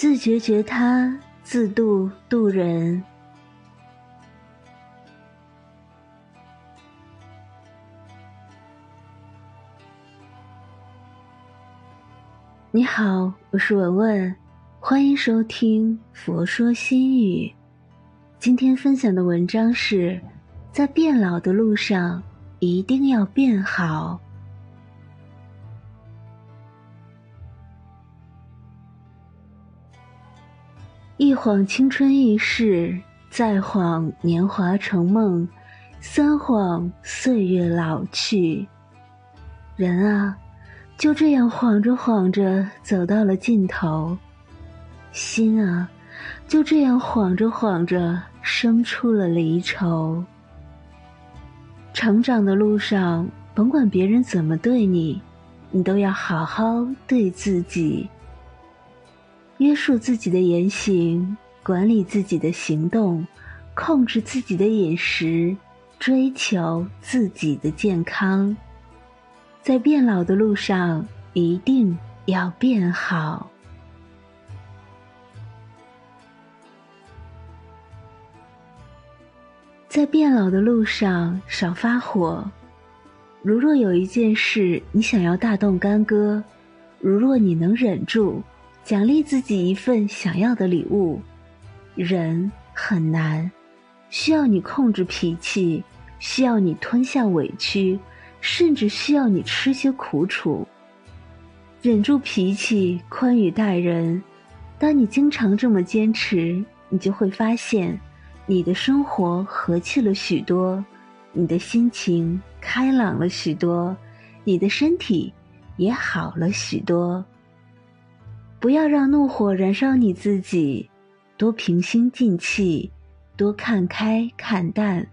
自觉觉他，自度度人。你好，我是文文，欢迎收听《佛说心语》。今天分享的文章是：在变老的路上，一定要变好。一晃青春易逝，再晃年华成梦，三晃岁月老去。人啊！就这样晃着晃着走到了尽头，心啊，就这样晃着晃着生出了离愁。成长的路上，甭管别人怎么对你，你都要好好对自己，约束自己的言行，管理自己的行动，控制自己的饮食，追求自己的健康。在变老的路上，一定要变好。在变老的路上，少发火。如若有一件事你想要大动干戈，如若你能忍住，奖励自己一份想要的礼物。忍很难，需要你控制脾气，需要你吞下委屈。甚至需要你吃些苦楚，忍住脾气，宽裕待人。当你经常这么坚持，你就会发现，你的生活和气了许多，你的心情开朗了许多，你的身体也好了许多。不要让怒火燃烧你自己，多平心静气，多看开看淡。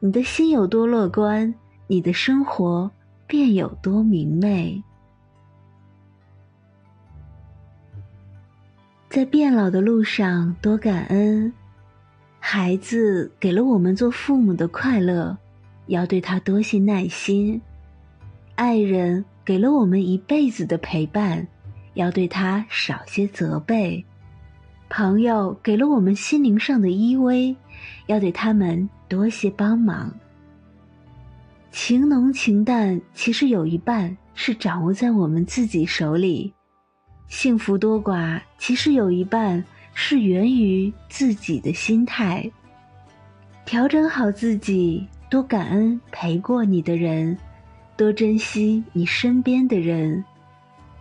你的心有多乐观。你的生活便有多明媚。在变老的路上，多感恩。孩子给了我们做父母的快乐，要对他多些耐心；爱人给了我们一辈子的陪伴，要对他少些责备；朋友给了我们心灵上的依偎，要对他们多些帮忙。情浓情淡，其实有一半是掌握在我们自己手里；幸福多寡，其实有一半是源于自己的心态。调整好自己，多感恩陪过你的人，多珍惜你身边的人。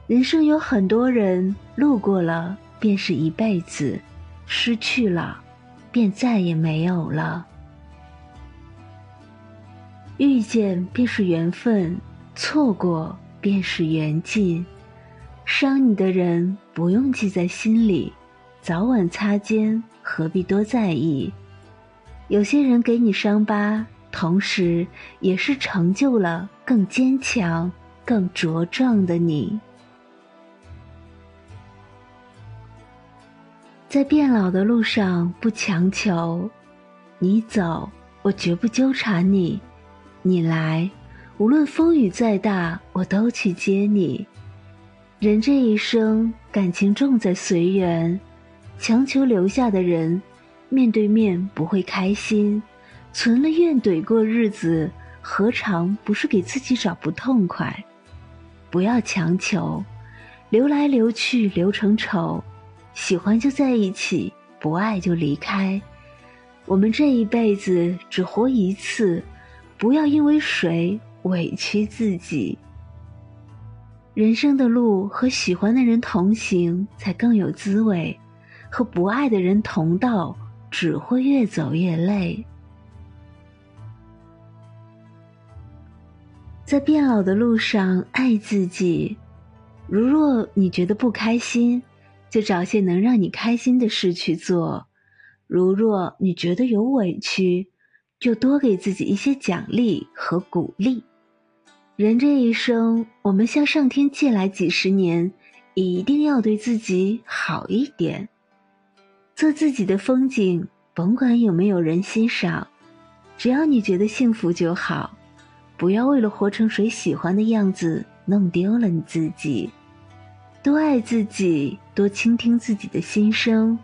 人生有很多人，路过了便是一辈子，失去了，便再也没有了。遇见便是缘分，错过便是缘尽。伤你的人不用记在心里，早晚擦肩，何必多在意？有些人给你伤疤，同时也是成就了更坚强、更茁壮的你。在变老的路上，不强求，你走，我绝不纠缠你。你来，无论风雨再大，我都去接你。人这一生，感情重在随缘。强求留下的人，面对面不会开心；存了怨怼过日子，何尝不是给自己找不痛快？不要强求，留来留去留成仇。喜欢就在一起，不爱就离开。我们这一辈子只活一次。不要因为谁委屈自己。人生的路和喜欢的人同行才更有滋味，和不爱的人同道只会越走越累。在变老的路上，爱自己。如若你觉得不开心，就找些能让你开心的事去做；如若你觉得有委屈，就多给自己一些奖励和鼓励。人这一生，我们向上天借来几十年，一定要对自己好一点，做自己的风景，甭管有没有人欣赏，只要你觉得幸福就好。不要为了活成谁喜欢的样子，弄丢了你自己。多爱自己，多倾听自己的心声，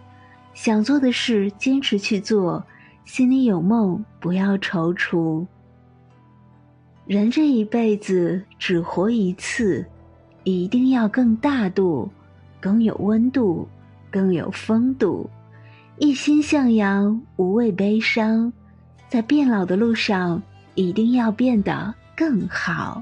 想做的事坚持去做，心里有梦不要踌躇。人这一辈子只活一次，一定要更大度，更有温度，更有风度，一心向阳，无畏悲伤，在变老的路上，一定要变得更好。